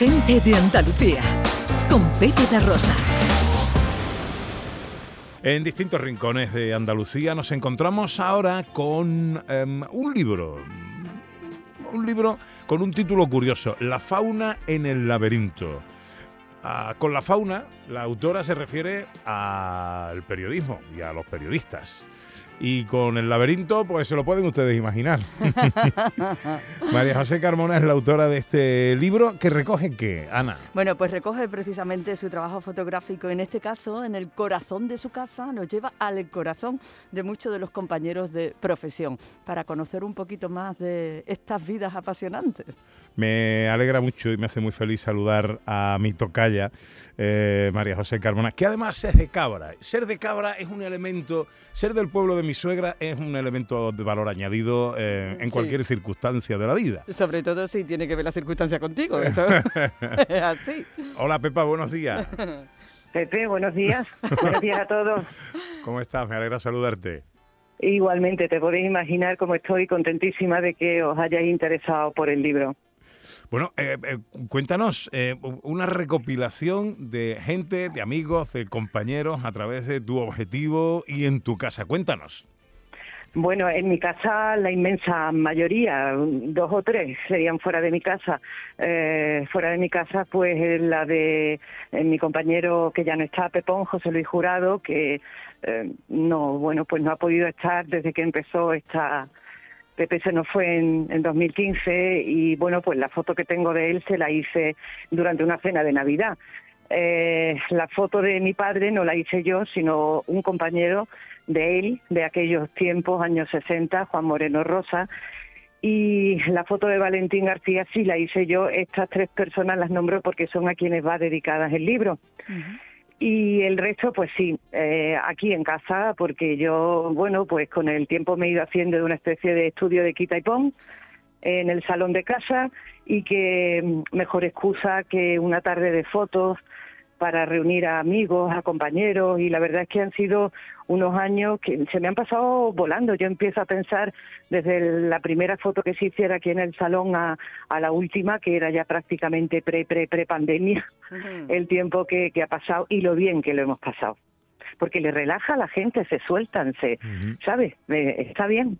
Gente de Andalucía, con Pepe de Rosa. En distintos rincones de Andalucía nos encontramos ahora con em, un libro. Un libro con un título curioso, La fauna en el laberinto. Ah, con la fauna, la autora se refiere al periodismo y a los periodistas. Y con el laberinto, pues se lo pueden ustedes imaginar. María José Carmona es la autora de este libro que recoge qué, Ana. Bueno, pues recoge precisamente su trabajo fotográfico, en este caso en el corazón de su casa, nos lleva al corazón de muchos de los compañeros de profesión, para conocer un poquito más de estas vidas apasionantes. Me alegra mucho y me hace muy feliz saludar a mi tocaya, eh, María José Carmona, que además es de Cabra. Ser de Cabra es un elemento, ser del pueblo de mi suegra es un elemento de valor añadido eh, en cualquier circunstancia de la vida. Sobre todo si tiene que ver la circunstancia contigo, eso es así. Hola Pepa, buenos días. Pepe, buenos días. buenos días a todos. ¿Cómo estás? Me alegra saludarte. Igualmente, te podéis imaginar cómo estoy contentísima de que os hayáis interesado por el libro. Bueno, eh, eh, cuéntanos eh, una recopilación de gente, de amigos, de compañeros a través de tu objetivo y en tu casa. Cuéntanos. Bueno, en mi casa la inmensa mayoría, dos o tres serían fuera de mi casa. fuera de mi casa, pues la de mi compañero que ya no está, Pepón, José Luis Jurado, que no, bueno, pues no ha podido estar desde que empezó esta Pepe se nos fue en, 2015 y bueno, pues la foto que tengo de él se la hice durante una cena de Navidad. Eh, la foto de mi padre no la hice yo, sino un compañero de él de aquellos tiempos, años 60, Juan Moreno Rosa. Y la foto de Valentín García sí la hice yo. Estas tres personas las nombro porque son a quienes va dedicadas el libro. Y el resto, pues sí, eh, aquí en casa, porque yo, bueno, pues con el tiempo me he ido haciendo de una especie de estudio de quita y pon en el salón de casa y que mm, mejor excusa que una tarde de fotos para reunir a amigos, a compañeros y la verdad es que han sido unos años que se me han pasado volando. Yo empiezo a pensar desde la primera foto que se hiciera aquí en el salón a, la última, que era ya prácticamente pre pre pre pandemia, el tiempo que ha pasado y lo bien que lo hemos pasado porque le relaja a la gente, se sueltan, se, ¿sabes? está bien.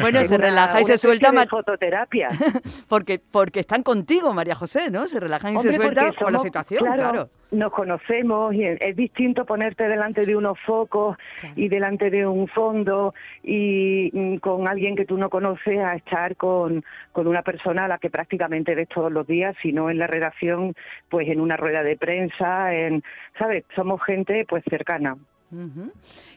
Bueno, se relaja y se suelta. Fototerapia. porque, porque están contigo, María José, ¿no? Se relajan y se sueltan con la situación, claro, Nos conocemos y es distinto ponerte delante de unos focos y delante de un fondo y mm, con alguien que tú no conoces a estar con, con una persona a la que prácticamente ves todos los días, sino en la redacción, pues en una rueda de prensa, en, ¿sabes? Somos gente pues cercana.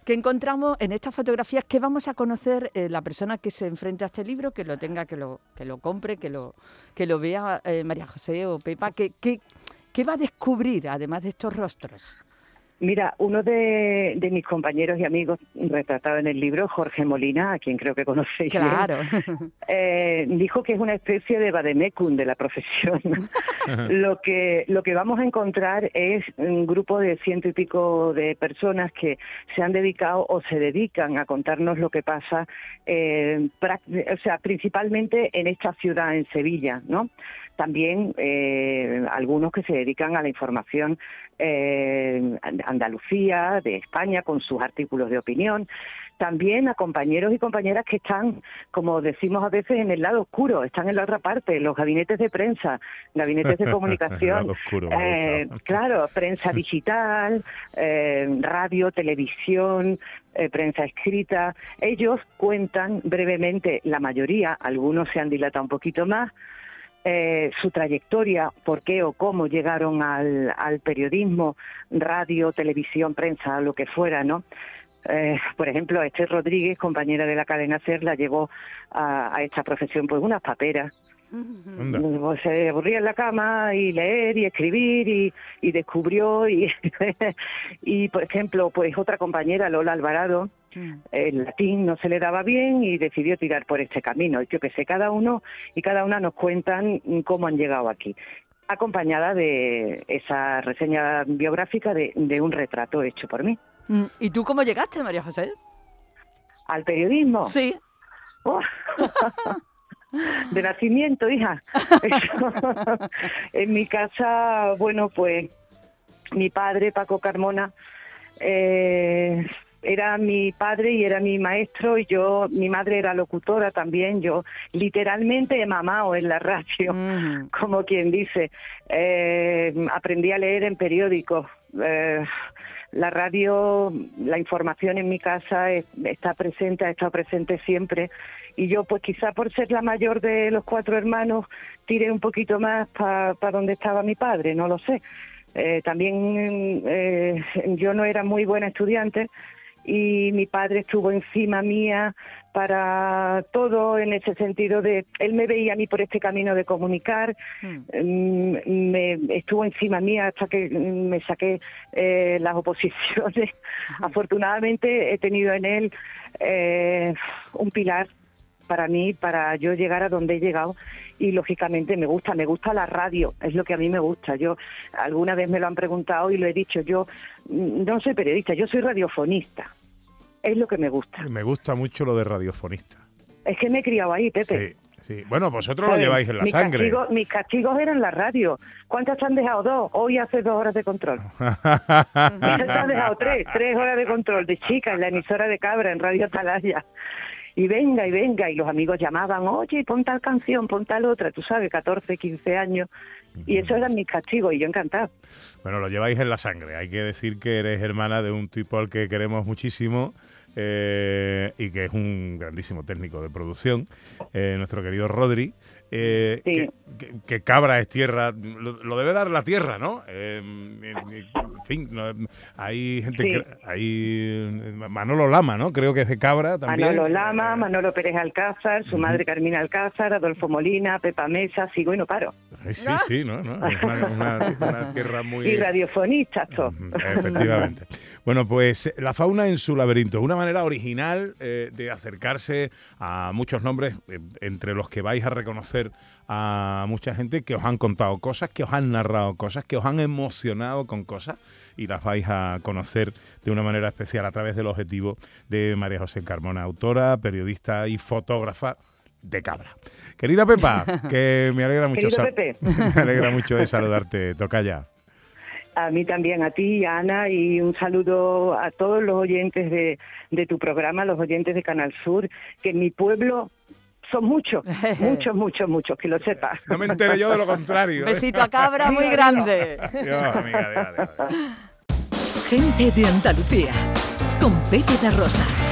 ¿Qué encontramos en estas fotografías? ¿Qué vamos a conocer eh, la persona que se enfrente a este libro, que lo tenga, que lo, que lo compre, que lo, que lo vea eh, María José o Pepa? ¿Qué, qué, qué va a descubrir además de estos rostros? Mira, uno de, mis compañeros y amigos retratado en el libro, Jorge Molina, a quien creo que conocéis, claro. Eh, dijo que es una especie de vademecum de la profesión. lo que lo que vamos a encontrar es un grupo de ciento y pico de personas que se han dedicado o se dedican a contarnos lo que pasa, eh, o sea, principalmente en esta ciudad, en Sevilla, ¿no? También eh, algunos que se dedican a la información eh, Andalucía, de España, con sus artículos de opinión. También a compañeros y compañeras que están, como decimos a veces, en el lado oscuro, están en la otra parte, los gabinetes de prensa, gabinetes de comunicación. eh, claro, prensa digital, eh, radio, televisión, eh, prensa escrita. Ellos cuentan brevemente, la mayoría, algunos se han dilatado un poquito más, eh, su trayectoria, por qué o cómo llegaron al, periodismo, radio, televisión, prensa, lo que fuera, ¿no? Eh, por ejemplo, Esther Rodríguez, compañera de la cadena SER, la llevó a, esta profesión pues unas paperas. Pues, se aburría en la cama y leer y escribir y, y descubrió y, y por ejemplo pues otra compañera Lola Alvarado el latín no se le daba bien y decidió tirar por este camino. Yo que sé, cada uno y cada una nos cuentan cómo han llegado aquí acompañada de esa reseña biográfica de, un retrato hecho por mí. Mm, ¿Y tú cómo llegaste, María José? ¿Al periodismo? Sí. de nacimiento, hija. en mi casa, bueno, pues mi padre, Paco Carmona, eh, era mi padre y era mi maestro y yo, mi madre era locutora también, yo literalmente he mamado en la radio, como quien dice, eh, aprendí a leer en periódicos. Eh, la radio, la información en mi casa está presente, ha estado presente siempre y yo pues quizá por ser la mayor de los cuatro hermanos tiré un poquito más para donde estaba mi padre, no lo sé. Eh, también eh, yo no era muy buena estudiante y mi padre estuvo encima mía para todo en ese sentido de él me veía a mí por este camino de comunicar hmm. mm, me estuvo encima mía hasta que me saqué eh, las oposiciones afortunadamente he tenido en él eh, un pilar para mí para yo llegar a donde he llegado y lógicamente me gusta, me gusta la radio, es lo que a mí me gusta. Yo alguna vez me lo han preguntado y lo he dicho, yo mm, no soy periodista, yo soy radiofonista. Es lo que me gusta. Me gusta mucho lo de radiofonista. Es que me he criado ahí, Pepe. Sí. Sí, bueno, vosotros lo lleváis en la sangre. mis castigos eran la radio. ¿Cuántas han dejado? Dos. Hoy hace dos horas de control. ¿Cuántas han dejado? Tres. Tres horas de control de chica en la emisora de Cabra, en Radio Atalaya y venga y venga, y los amigos llamaban, oye, pon tal canción, pon tal otra, tú sabes, 14, 15 años, y eso eran mis castigos, y yo encantada. Bueno, lo lleváis en la sangre, hay que decir que eres hermana de un tipo al que queremos muchísimo, eh, y que es un grandísimo técnico de producción, eh, nuestro querido Rodri. Eh, que, cabra es tierra, lo, debe dar la tierra, ¿no? en fin, hay gente que. Hay Manolo Lama, ¿no? Creo que es de cabra también. Manolo Lama, Manolo Pérez Alcázar, su madre Carmina Alcázar, Adolfo Molina, Pepa Mesa, sigo y no paro. Sí, sí, ¿no? Es una, tierra muy. Y radiofonista, Efectivamente. Bueno, pues la fauna en su laberinto, una manera original eh, de acercarse a muchos nombres, eh, entre los que vais a reconocer a mucha gente que os han contado cosas, que os han narrado cosas, que os han emocionado con cosas y las vais a conocer de una manera especial a través del objetivo de María José Carmona, autora, periodista y fotógrafa de cabra. Querida Pepa, que me alegra mucho, me alegra mucho de saludarte, toca ya. A mí también, a ti, Ana, y un saludo a todos los oyentes de, de tu programa, los oyentes de Canal Sur, que en mi pueblo son muchos, muchos, muchos, muchos, que lo sepas. No me enteré yo de lo contrario. ¿eh? Besito a cabra muy grande. Dios, amiga, Dios, Gente de Andalucía, con Pepe de Rosa.